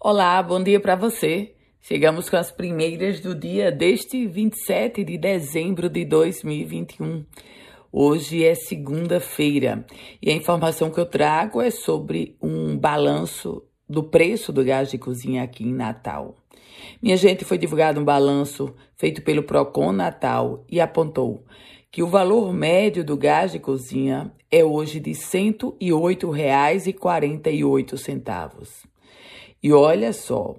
Olá, bom dia para você. Chegamos com as primeiras do dia deste 27 de dezembro de 2021. Hoje é segunda-feira e a informação que eu trago é sobre um balanço do preço do gás de cozinha aqui em Natal. Minha gente, foi divulgado um balanço feito pelo Procon Natal e apontou que o valor médio do gás de cozinha é hoje de R$ 108,48. E olha só,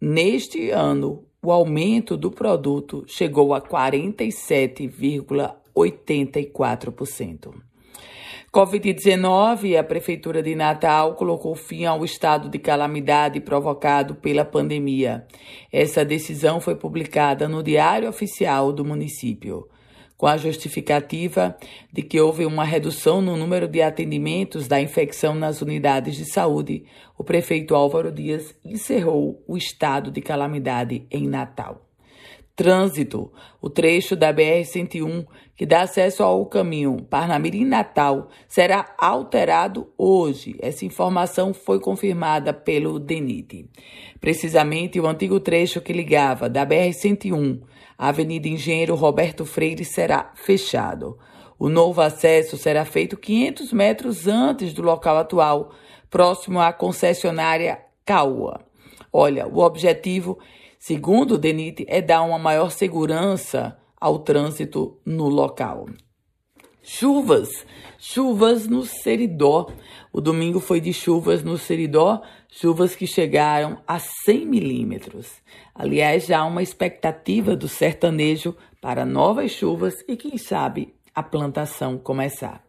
neste ano, o aumento do produto chegou a 47,84%. Covid-19, a Prefeitura de Natal colocou fim ao estado de calamidade provocado pela pandemia. Essa decisão foi publicada no Diário Oficial do município com a justificativa de que houve uma redução no número de atendimentos da infecção nas unidades de saúde, o prefeito Álvaro Dias encerrou o estado de calamidade em Natal. Trânsito. O trecho da BR-101 que dá acesso ao caminho Parnamirim-Natal será alterado hoje. Essa informação foi confirmada pelo DENIT. Precisamente, o antigo trecho que ligava da BR-101 à Avenida Engenheiro Roberto Freire será fechado. O novo acesso será feito 500 metros antes do local atual, próximo à concessionária Caua. Olha, o objetivo segundo o DENIT, é dar uma maior segurança ao trânsito no local. Chuvas, chuvas no Seridó. O domingo foi de chuvas no Seridó, chuvas que chegaram a 100 milímetros. Aliás, já há uma expectativa do sertanejo para novas chuvas e, quem sabe, a plantação começar.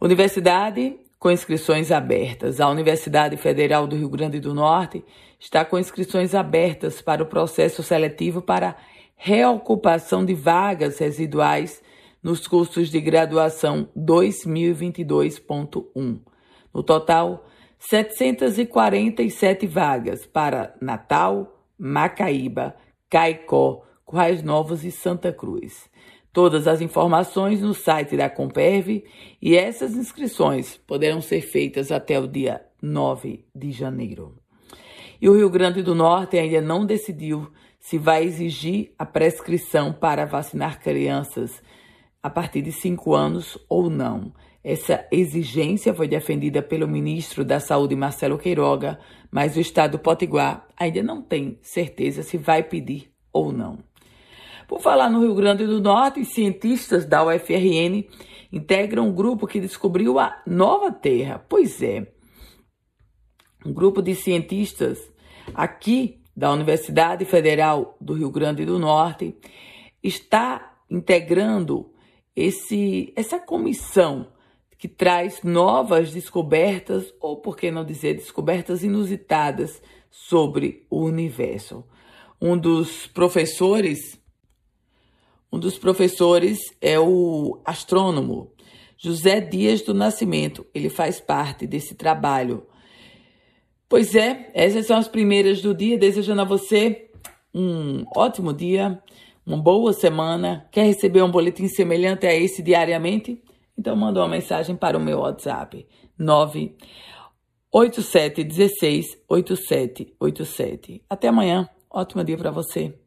Universidade com inscrições abertas. A Universidade Federal do Rio Grande do Norte está com inscrições abertas para o processo seletivo para reocupação de vagas residuais nos cursos de graduação 2022.1. No total, 747 vagas para Natal, Macaíba, Caicó, Currais Novos e Santa Cruz. Todas as informações no site da Comperv e essas inscrições poderão ser feitas até o dia 9 de janeiro. E o Rio Grande do Norte ainda não decidiu se vai exigir a prescrição para vacinar crianças a partir de 5 anos ou não. Essa exigência foi defendida pelo ministro da Saúde, Marcelo Queiroga, mas o estado do Potiguar ainda não tem certeza se vai pedir ou não. Por falar no Rio Grande do Norte, cientistas da UFRN integram um grupo que descobriu a nova Terra. Pois é, um grupo de cientistas aqui da Universidade Federal do Rio Grande do Norte está integrando esse, essa comissão que traz novas descobertas, ou por que não dizer descobertas inusitadas sobre o universo. Um dos professores um dos professores é o astrônomo José Dias do Nascimento. Ele faz parte desse trabalho. Pois é, essas são as primeiras do dia. Desejando a você um ótimo dia, uma boa semana. Quer receber um boletim semelhante a esse diariamente? Então manda uma mensagem para o meu WhatsApp 987168787. Até amanhã. Ótimo dia para você.